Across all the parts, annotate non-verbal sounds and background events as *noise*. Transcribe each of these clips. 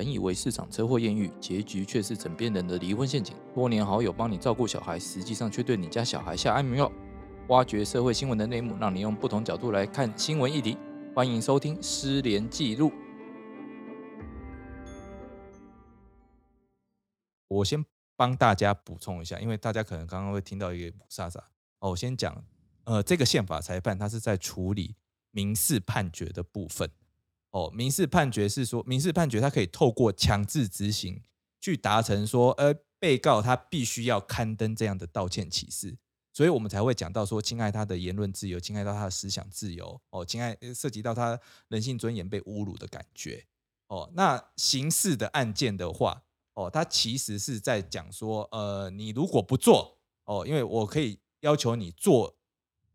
本以为市场车祸艳遇，结局却是枕边人的离婚陷阱。多年好友帮你照顾小孩，实际上却对你家小孩下安眠药。挖掘社会新闻的内幕，让你用不同角度来看新闻议题。欢迎收听《失联记录》。我先帮大家补充一下，因为大家可能刚刚会听到一个沙沙哦。我先讲，呃，这个宪法裁判他是在处理民事判决的部分。哦，民事判决是说，民事判决它可以透过强制执行去达成说，呃，被告他必须要刊登这样的道歉启事，所以我们才会讲到说，侵害他的言论自由，侵害到他的思想自由，哦，侵害涉及到他人性尊严被侮辱的感觉。哦，那刑事的案件的话，哦，它其实是在讲说，呃，你如果不做，哦，因为我可以要求你做。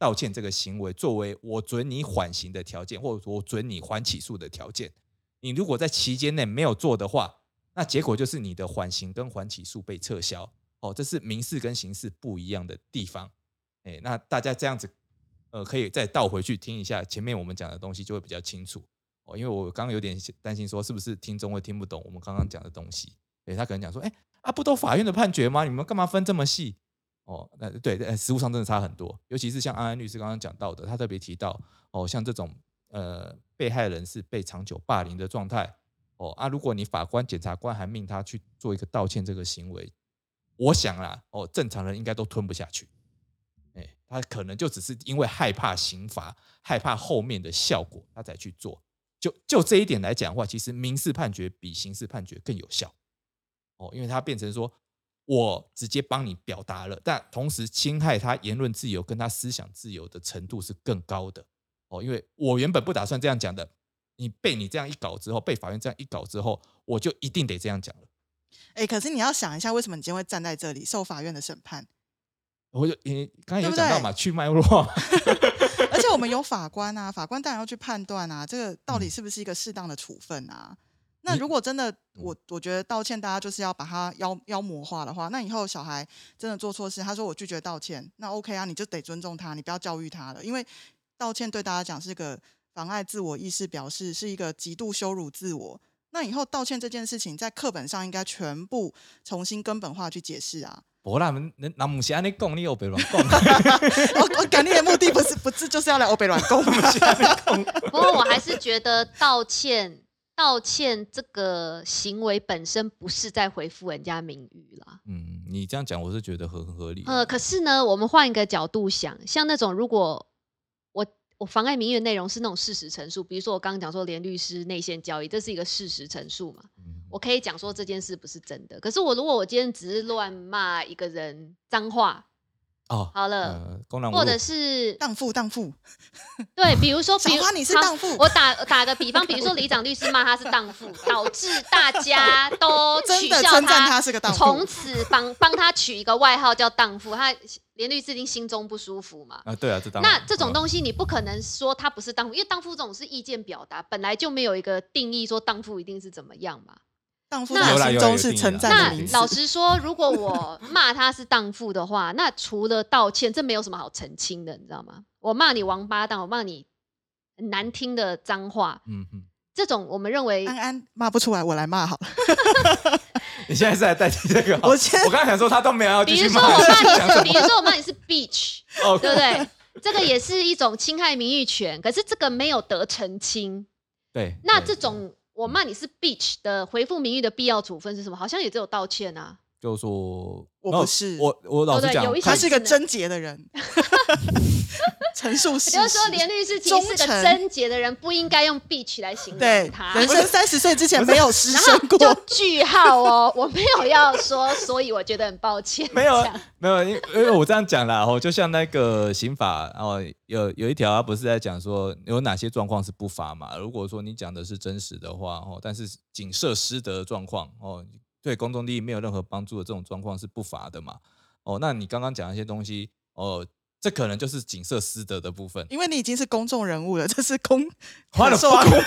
道歉这个行为作为我准你缓刑的条件，或者我准你缓起诉的条件，你如果在期间内没有做的话，那结果就是你的缓刑跟缓起诉被撤销。哦，这是民事跟刑事不一样的地方。哎，那大家这样子，呃，可以再倒回去听一下前面我们讲的东西，就会比较清楚。哦，因为我刚刚有点担心说，是不是听众会听不懂我们刚刚讲的东西？哎，他可能讲说，哎，啊，不都法院的判决吗？你们干嘛分这么细？哦，那对，呃，实物上真的差很多，尤其是像安安律师刚刚讲到的，他特别提到，哦，像这种呃被害人是被长久霸凌的状态，哦啊，如果你法官、检察官还命他去做一个道歉这个行为，我想啦，哦，正常人应该都吞不下去，哎，他可能就只是因为害怕刑罚，害怕后面的效果，他才去做。就就这一点来讲的话，其实民事判决比刑事判决更有效，哦，因为他变成说。我直接帮你表达了，但同时侵害他言论自由跟他思想自由的程度是更高的哦，因为我原本不打算这样讲的，你被你这样一搞之后，被法院这样一搞之后，我就一定得这样讲了。哎，可是你要想一下，为什么你今天会站在这里受法院的审判？我就你刚才有讲到嘛，去脉络，*laughs* 而且我们有法官啊，法官当然要去判断啊，这个到底是不是一个适当的处分啊？那如果真的，我我觉得道歉，大家就是要把它妖妖魔化的话，那以后小孩真的做错事，他说我拒绝道歉，那 OK 啊，你就得尊重他，你不要教育他了，因为道歉对大家讲是个妨碍自我意识表示，是一个极度羞辱自我。那以后道歉这件事情，在课本上应该全部重新根本化去解释啊。不啦，那那不是安尼讲，你欧北乱讲。*laughs* 我我赶你的目的不是不是就是要来欧北乱讲？不过我还是觉得道歉。道歉这个行为本身不是在回复人家名誉啦。嗯，你这样讲我是觉得很合理。呃，可是呢，我们换一个角度想，像那种如果我我妨碍名誉的内容是那种事实陈述，比如说我刚刚讲说连律师内线交易，这是一个事实陈述嘛，我可以讲说这件事不是真的。可是我如果我今天只是乱骂一个人脏话。哦，好了，或者是荡妇荡妇，*laughs* 对，比如说，*laughs* 比如你是荡妇，我打打个比方，比如说李长律师骂他是荡妇，导致大家都取笑他，从此帮帮他取一个外号叫荡妇，他连律师一定心中不舒服嘛？啊，对啊，这那这种东西你不可能说他不是荡妇，因为荡妇这种是意见表达，本来就没有一个定义说荡妇一定是怎么样嘛。荡妇在心中是称赞的那老实说，如果我骂他是荡妇的话，那除了道歉，这没有什么好澄清的，你知道吗？我骂你王八蛋，我骂你难听的脏话，嗯嗯，这种我们认为安安骂不出来，我来骂好了。*laughs* 你现在是在代替这个？*laughs* 我我刚才想说他都没有要比如说我骂你，*laughs* 比如说我骂你是 bitch，对不对？这个也是一种侵害名誉权，可是这个没有得澄清。对，那这种。我骂你是 bitch 的回复名誉的必要处分是什么？好像也只有道歉啊。就说我不是我，我老实讲，他是个贞洁的人。*laughs* 陈述事就是说连律师其实是个贞洁的人，不应该用 bitch 来形容他。人生三十岁之前没有失身过。就句号哦，我没有要说，*laughs* 所以我觉得很抱歉。没有，没有，因因为我这样讲了哦，就像那个刑法哦，有有一条他不是在讲说有哪些状况是不罚嘛？如果说你讲的是真实的话哦，但是仅涉失德的状况哦。对公众利益没有任何帮助的这种状况是不罚的嘛？哦，那你刚刚讲一些东西，哦，这可能就是景色私德的部分，因为你已经是公众人物了，这是公 *laughs* 花了花公 *laughs*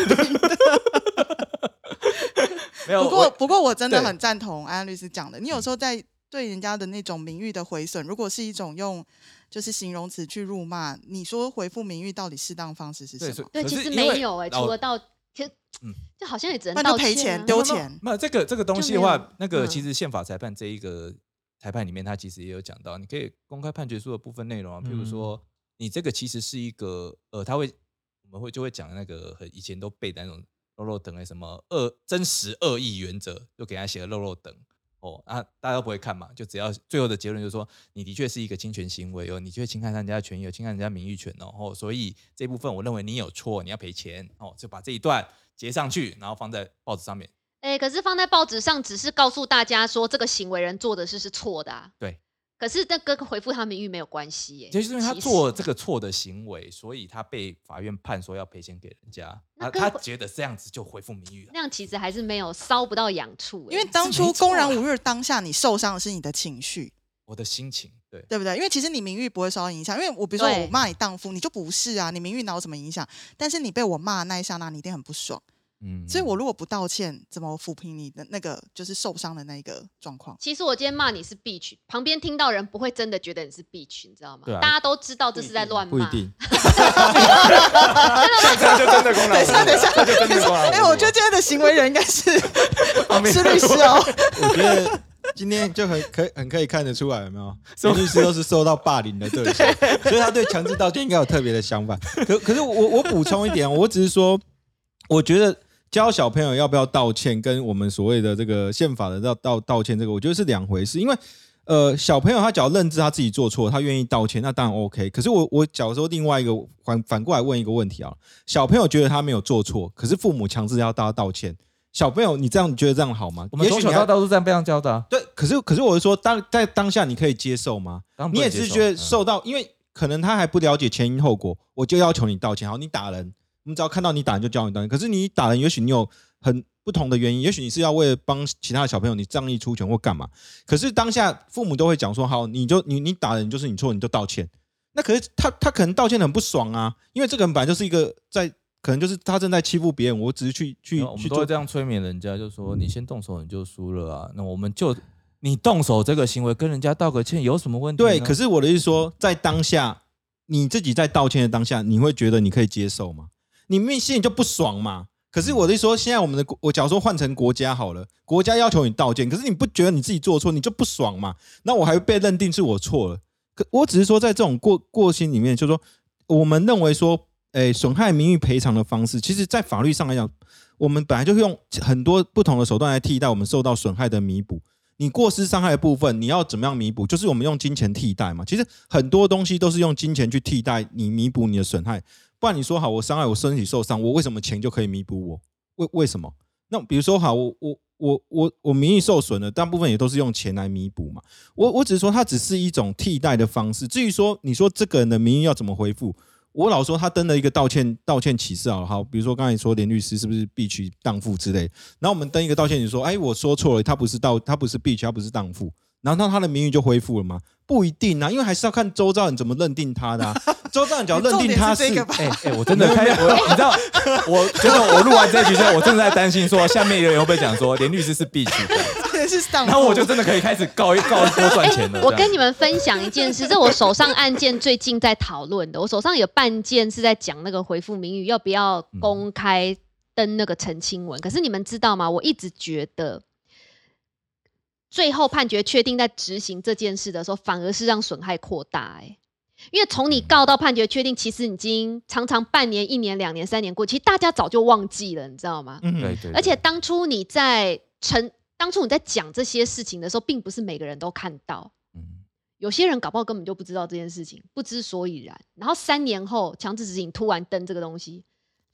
没有，不过不过我真的很赞同安安律师讲的，你有时候在对人家的那种名誉的毁损，如果是一种用就是形容词去辱骂，你说回复名誉到底适当方式是什么？对，其实没有哎，除了到。可嗯。就好像也只能那就道歉啊。赔钱丢钱。没有这个这个东西的话，那个其嗯实宪法裁判这一个裁判里面，他其实也有讲到，你可以公开判决书的部分内容啊，譬如嗯。说你这个其实是一个呃，他会我们会就会讲那个很以前都背的那种肉肉等的什么恶真实恶意原则，就给他写了肉肉等。哦，啊，大家都不会看嘛，就只要最后的结论就是说，你的确是一个侵权行为哦，你确侵害人家的权益，有侵害人家名誉权哦，哦所以这部分我认为你有错，你要赔钱哦，就把这一段截上去，然后放在报纸上面。哎、可是放在报纸上只是告诉大家说这个行为人做的事是错的啊。对。可是那跟回复他名誉没有关系耶。就是因为他做实这个错的行为，所以他被法院判说要赔钱给人家。他那他觉得这样子就回复名誉了。那样其实还是没有烧不到痒处耶，因为当初公然侮辱当下，你受伤的是你的情绪，我的心情，对，对不对？因为其实你名誉不会受到影响，因为我比如说我骂你荡妇，你就不是啊，你名誉哪有什么影响？但是你被我骂那一刹那，你一定很不爽。嗯所以我如果不道歉，怎么抚平你的那个就是受伤的那一个状况？其实我今天骂你是 bitch，旁边听到人不会真的觉得你是 bitch，你知道吗？对啊大家都知道这是在乱骂。不一定。*laughs* 这就真的公等一下，等一下，这就真的公然侮辱哎，我觉得今天的行为人应该是 *laughs* 是律师哦。*laughs* 我觉得今天就很可以很可以看得出来，有没有？律师都是受到霸凌的对象，所以他对强制道歉应该有特别的想法。可可是我我补充一点，我只是说，我觉得教小朋友要不要道歉，跟我们所谓的这个宪法的道道道歉这个，我觉得是两回事。因为呃，小朋友他只要认知他自己做错，他愿意道歉，那当然 OK。可是我我假如说另外一个反反过来问一个问题啊，小朋友觉得他没有做错，可是父母强制要他道歉。小朋友，你这样你觉得这样好吗？我们从小到大都是这样被这样教的啊。对，可是可是我是说，当在当下你可以接受吗？你也是觉得嗯受到，因为可能他还不了解前因后果，我就要求你道歉。好，你打人，我们只要看到你打人就教你道歉。可是你打人，也许你有很不同的原因，也许你是要为了帮其他的小朋友你仗义出拳或干嘛。可是当下父母都会讲说，好，你就你你打人就是你错，你就道歉。那可是他他可能道歉很不爽啊，因为这个人本来就是一个在可能就是他正在欺负别人，我只是去去去做然后我们都会这样催眠人家，就说你先动手你就输了啊。那我们就你动手这个行为跟人家道个歉有什么问题？对，可是我的意思说，在当下你自己在道歉的当下，你会觉得你可以接受吗？你明明心里就不爽嘛。可是我的说，现在我们的我假如说换成国家好了，国家要求你道歉，可是你不觉得你自己做错，你就不爽嘛？那我还会被认定是我错了。可我只是说，在这种过过心里面，就是说我们认为说，诶，损害名誉赔偿的方式，其实在法律上来讲，我们本来就是用很多不同的手段来替代我们受到损害的弥补。你过失伤害的部分，你要怎么样弥补？就是我们用金钱替代嘛。其实很多东西都是用金钱去替代你弥补你的损害。不然你说好，我伤害我身体受伤，我为什么钱就可以弥补我？为为什么？那比如说好，我我我我我名誉受损了，大部分也都是用钱来弥补嘛。我我只是说它只是一种替代的方式。至于说你说这个人的名誉要怎么恢复，我老说他登了一个道歉道歉启事好，好，比如说刚才说连律师是不是必须荡妇之类，然后我们登一个道歉，你说，哎，我说错了，他不是道，他不是必须，他不是荡妇，然后那他的名誉就恢复了吗？不一定啊，因为还是要看周遭人怎么认定他的、啊。周遭人只要认定他是哎哎，我真的开，我你知道，我觉得我录完这一局之后，我真的在担心说，下面有人会不会讲说连律师是 B 区的，*laughs* 这是上，然后我就真的可以开始告一告一波赚钱了。我跟你们分享一件事，这我手上案件最近在讨论的。我手上有半件是在讲那个回复名誉要不要公开登那个澄清文。可是你们知道吗？我一直觉得，最后判决确定在执行这件事的时候，反而是让损害扩大、欸。因为从你告到判决确定，其实已经常常半年、一年、两年、三年过，其实大家早就忘记了，你知道吗？嗯对对，而且当初你在陈，当初你在讲这些事情的时候，并不是每个人都看到，嗯有些人搞不好根本就不知道这件事情，不知所以然。然后三年后强制执行突然登这个东西，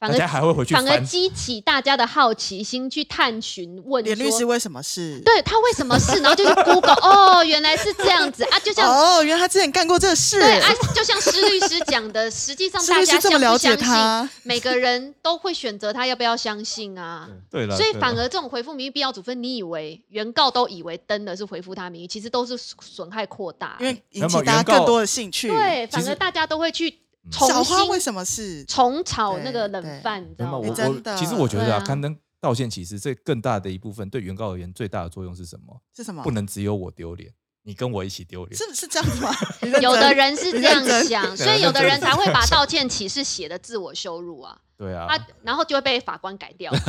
反大家而还会回去反而。激起大家的好奇心，去探寻问连律师说，为什么是？对他为什么是，然后就去 Google，*laughs* 哦，原来是这样子啊，就像。哦，原来他之前干过这事。对啊，就像施律师讲的，实际上律大家相师这么了解不相信，他？每个人都会选择他要不要相信啊。对了，所以反而这种回复名誉必要处分，你以为原告都以为登的是回复他名誉，其实都是损害扩大、因为欸引起大家更多的兴趣。对，反而大家都会去小花为新什么是？重炒那个冷饭，你知道吗？真的我其实我觉得啊，刊登道歉其实这更大的一部分对原告而言最大的作用是什么？是什么？不能只有我丢脸，你跟我一起丢脸。是是这样子吗？*laughs* 有的真人是这样想，所对以有的人才会把道歉启事写的自我羞辱啊，对啊，他然后就会被法官改掉。*laughs*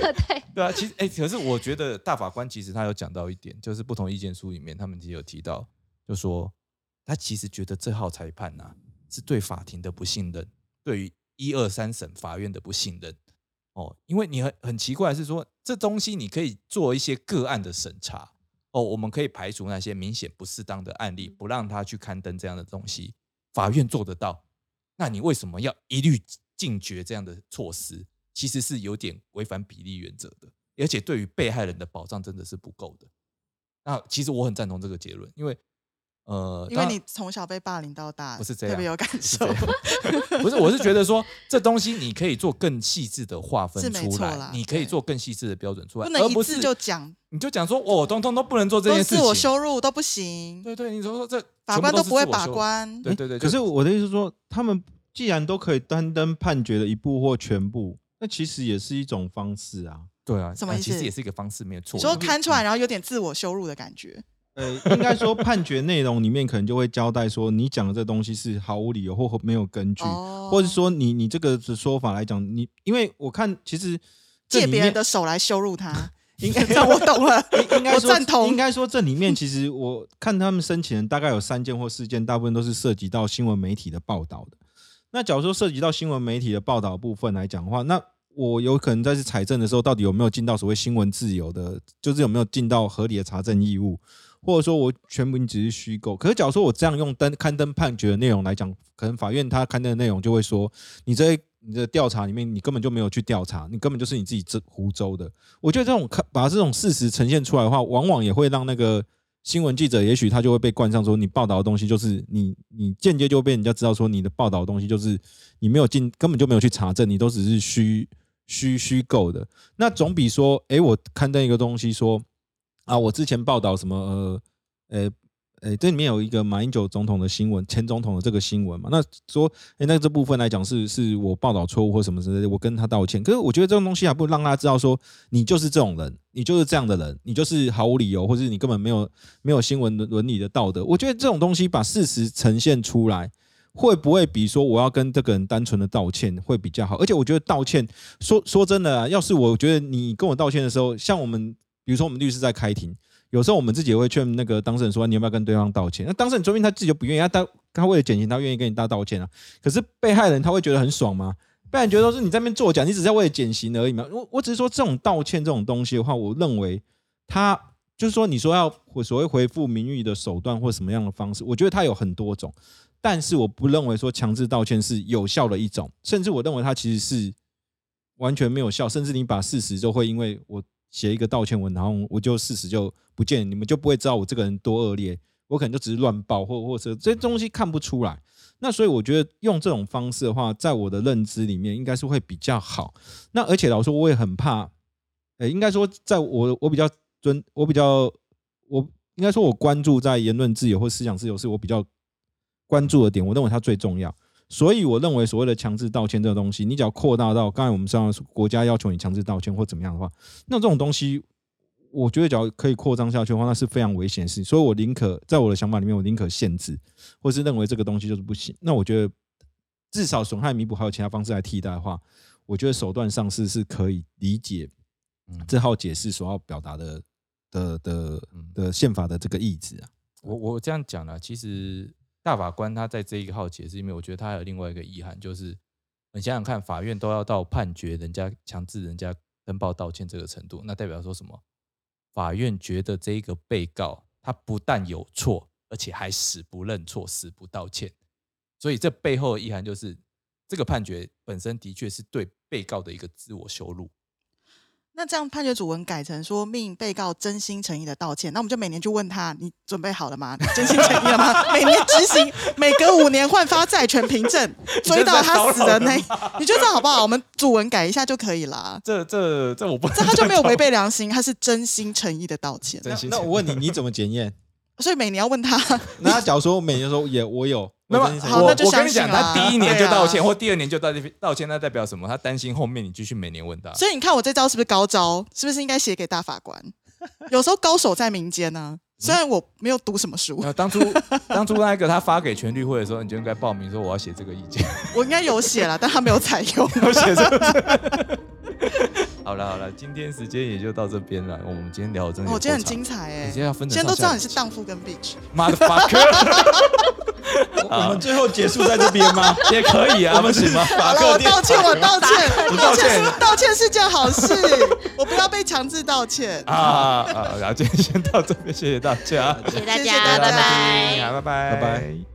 对，*laughs* 对啊，其实哎、可是我觉得大法官其实他有讲到一点，就是不同意见书里面，他们其实有提到，就说他其实觉得这号裁判呐、是对法庭的不信任，对于一二三审法院的不信任哦，因为你很很奇怪是说，这东西你可以做一些个案的审查哦，我们可以排除那些明显不适当的案例，不让他去刊登这样的东西，法院做得到，那你为什么要一律禁绝这样的措施？其实是有点违反比例原则的，而且对于被害人的保障真的是不够的。那其实我很赞同这个结论，因为呃，因为你从小被霸凌到大，不是这样特别有感受 *laughs* 不是，我是觉得说这东西你可以做更细致的划分是没出来错啦，你可以做更细致的标准出来，不能一而不是次就讲，你就讲说哦，通通都不能做这件事情自我。羞辱都不行，对对，你说说这法官都不会把。关。*laughs* 对对对，可是我的意思是说，他们既然都可以单登判决的一部或全部，那其实也是一种方式啊。对啊，什么意思呃其实也是一个方式，没有错。你说看出来，然后有点自我羞辱的感觉，呃，应该说判决内容里面可能就会交代说，你讲的这东西是毫无理由或没有根据，哦或者说你你这个的说法来讲，你因为我看其实借别人的手来羞辱他，*laughs* *laughs* 应该我懂了，应该赞同应该说这里面其实我看他们申请人大概有三件或四件，大部分都是涉及到新闻媒体的报道的。那假如说涉及到新闻媒体的报道部分来讲的话，那我有可能在去采证的时候，到底有没有尽到所谓新闻自由的，就是有没有尽到合理的查证义务，或者说我全部只是虚构。可是假如说我这样用登刊登判决的内容来讲，可能法院他刊登的内容就会说，你这你的调查里面你根本就没有去调查，你根本就是你自己这胡诌的。我觉得这种看把这种事实呈现出来的话，往往也会让那个新闻记者，也许他就会被冠上说你报道的东西就是你你间接就被人家知道说你的报道的东西就是你没有进根本就没有去查证，你都只是虚虚虚构的。那总比说，诶，我刊登一个东西说啊，我之前报道什么呃呃。诶，这里面有一个马英九总统的新闻，前总统的这个新闻嘛，那说，诶，那这部分来讲是是我报道错误或什么之类的，我跟他道歉。可是我觉得这种东西还不如让他知道说，你就是这种人，你就是这样的人，你就是毫无理由，或者你根本没有没有新闻伦理的道德。我觉得这种东西把事实呈现出来，会不会比说我要跟这个人单纯的道歉会比较好？而且我觉得道歉，说说真的，要是我觉得你跟我道歉的时候，像我们比如说我们律师在开庭。有时候我们自己也会劝那个当事人说，你要不要跟对方道歉？那当事人说明他自己就不愿意，他他为了减刑，他愿意跟你大道歉啊。可是被害人他会觉得很爽吗？被害人觉得说是你在那边作假，你只是为了减刑而已嘛。我我只是说这种道歉这种东西的话，我认为他就是说你说要所谓回复名誉的手段或什么样的方式，我觉得它有很多种，但是我不认为说强制道歉是有效的一种，甚至我认为它其实是完全没有效，甚至你把事实就会因为我写一个道歉文，然后我就事实就不见，你们就不会知道我这个人多恶劣，我可能就只是乱报，或或者这些东西看不出来。那所以我觉得用这种方式的话，在我的认知里面应该是会比较好。那而且老实说，我也很怕，呃，应该说在我我比较尊，我比较我应该说我关注在言论自由或思想自由是我比较关注的点，我认为它最重要。所以我认为所谓的强制道歉这个东西，你只要扩大到刚才我们上国家要求你强制道歉或怎么样的话，那这种东西，我觉得只要可以扩张下去的话，那是非常危险的事情。所以我宁可在我的想法里面，我宁可限制，或是认为这个东西就是不行。那我觉得至少损害弥补还有其他方式来替代的话，我觉得手段上是是可以理解嗯这号解释所要表达的的的的宪法的这个意志啊。我我这样讲了，其实大法官他在这一个号解释里面，我觉得他还有另外一个意涵，就是你想想看，法院都要到判决人家强制人家登报道歉这个程度，那代表说什么？法院觉得这一个被告他不但有错，而且还死不认错、死不道歉，所以这背后的意涵就是，这个判决本身的确是对被告的一个自我羞辱。那这样判决主文改成说命被告真心诚意的道歉，那我们就每年就问他：你准备好了吗？你真心诚意了吗？*laughs* 每年执行，每隔五年换发债权凭证，*laughs* 追到他死的那，你觉得这样好不好？我们主文改一下就可以啦。*laughs* 这这这我不，这他就没有违背良心，他是真心诚意的道歉。真心诚意那我问你，你怎么检验？所以每年要问他，*laughs* 那他假如说每年说也我有，那么好那就我跟你讲，相信啦他第一年就道歉，或第二年就道歉道歉，那代表什么？他担心后面你继续每年问他。所以你看我这招是不是高招？是不是应该写给大法官？有时候高手在民间呢、虽然我没有读什么书，呃，当初 *laughs* 当初那个他发给全律会的时候，你就应该报名说我要写这个意见，*laughs* 我应该有写了，但他没有采用。有写这个。好了好了，今天时间也就到这边了。我们今天聊的真的我哦，今天很精彩哎、你今天要分成现在都知道你是荡妇跟 bitch，妈的 fuck，我们最后结束在这边吗？*laughs* 也可以啊，不行吗？好了，我道歉，我道歉，*laughs* 我道歉道歉是件好事，我不要被强制道歉。啊啊！然后今天先到这边，谢谢大家，谢谢大家，大家拜拜。好，拜拜，拜拜。